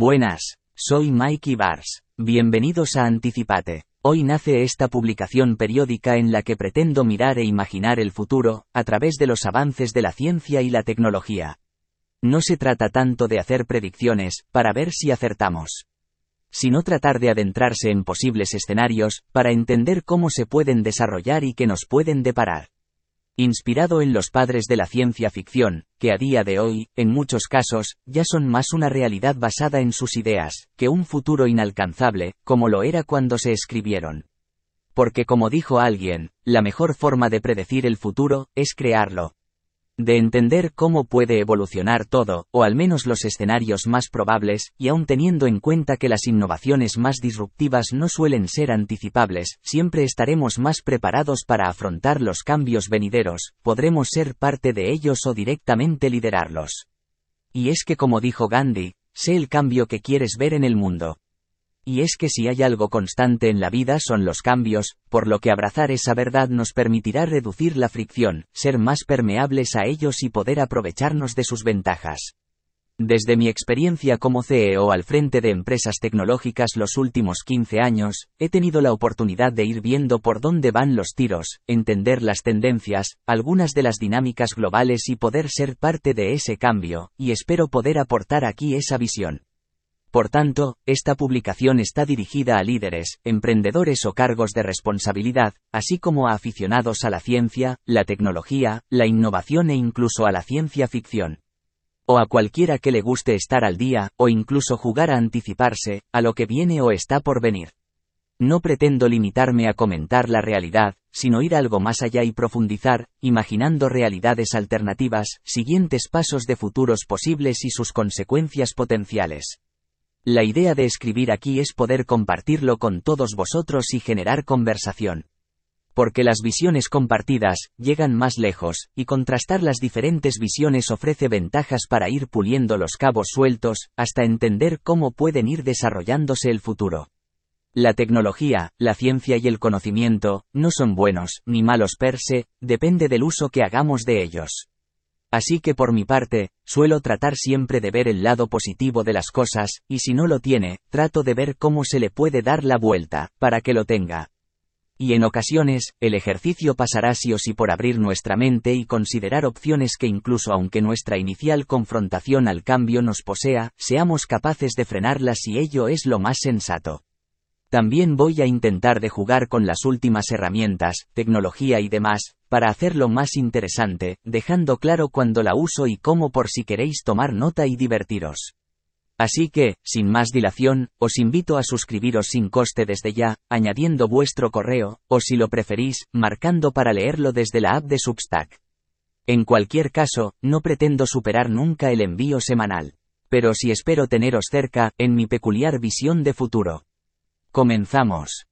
Buenas, soy Mike Ibars. Bienvenidos a Anticipate. Hoy nace esta publicación periódica en la que pretendo mirar e imaginar el futuro, a través de los avances de la ciencia y la tecnología. No se trata tanto de hacer predicciones, para ver si acertamos. Sino tratar de adentrarse en posibles escenarios, para entender cómo se pueden desarrollar y qué nos pueden deparar inspirado en los padres de la ciencia ficción, que a día de hoy, en muchos casos, ya son más una realidad basada en sus ideas, que un futuro inalcanzable, como lo era cuando se escribieron. Porque como dijo alguien, la mejor forma de predecir el futuro, es crearlo de entender cómo puede evolucionar todo, o al menos los escenarios más probables, y aun teniendo en cuenta que las innovaciones más disruptivas no suelen ser anticipables, siempre estaremos más preparados para afrontar los cambios venideros, podremos ser parte de ellos o directamente liderarlos. Y es que como dijo Gandhi, sé el cambio que quieres ver en el mundo. Y es que si hay algo constante en la vida son los cambios, por lo que abrazar esa verdad nos permitirá reducir la fricción, ser más permeables a ellos y poder aprovecharnos de sus ventajas. Desde mi experiencia como CEO al frente de empresas tecnológicas los últimos 15 años, he tenido la oportunidad de ir viendo por dónde van los tiros, entender las tendencias, algunas de las dinámicas globales y poder ser parte de ese cambio, y espero poder aportar aquí esa visión. Por tanto, esta publicación está dirigida a líderes, emprendedores o cargos de responsabilidad, así como a aficionados a la ciencia, la tecnología, la innovación e incluso a la ciencia ficción. O a cualquiera que le guste estar al día, o incluso jugar a anticiparse, a lo que viene o está por venir. No pretendo limitarme a comentar la realidad, sino ir algo más allá y profundizar, imaginando realidades alternativas, siguientes pasos de futuros posibles y sus consecuencias potenciales. La idea de escribir aquí es poder compartirlo con todos vosotros y generar conversación. Porque las visiones compartidas llegan más lejos, y contrastar las diferentes visiones ofrece ventajas para ir puliendo los cabos sueltos, hasta entender cómo pueden ir desarrollándose el futuro. La tecnología, la ciencia y el conocimiento, no son buenos, ni malos per se, depende del uso que hagamos de ellos. Así que por mi parte, suelo tratar siempre de ver el lado positivo de las cosas, y si no lo tiene, trato de ver cómo se le puede dar la vuelta, para que lo tenga. Y en ocasiones, el ejercicio pasará sí o sí por abrir nuestra mente y considerar opciones que incluso aunque nuestra inicial confrontación al cambio nos posea, seamos capaces de frenarlas y ello es lo más sensato. También voy a intentar de jugar con las últimas herramientas, tecnología y demás, para hacerlo más interesante, dejando claro cuándo la uso y cómo por si queréis tomar nota y divertiros. Así que, sin más dilación, os invito a suscribiros sin coste desde ya, añadiendo vuestro correo, o si lo preferís, marcando para leerlo desde la app de Substack. En cualquier caso, no pretendo superar nunca el envío semanal. Pero sí espero teneros cerca, en mi peculiar visión de futuro. Comenzamos.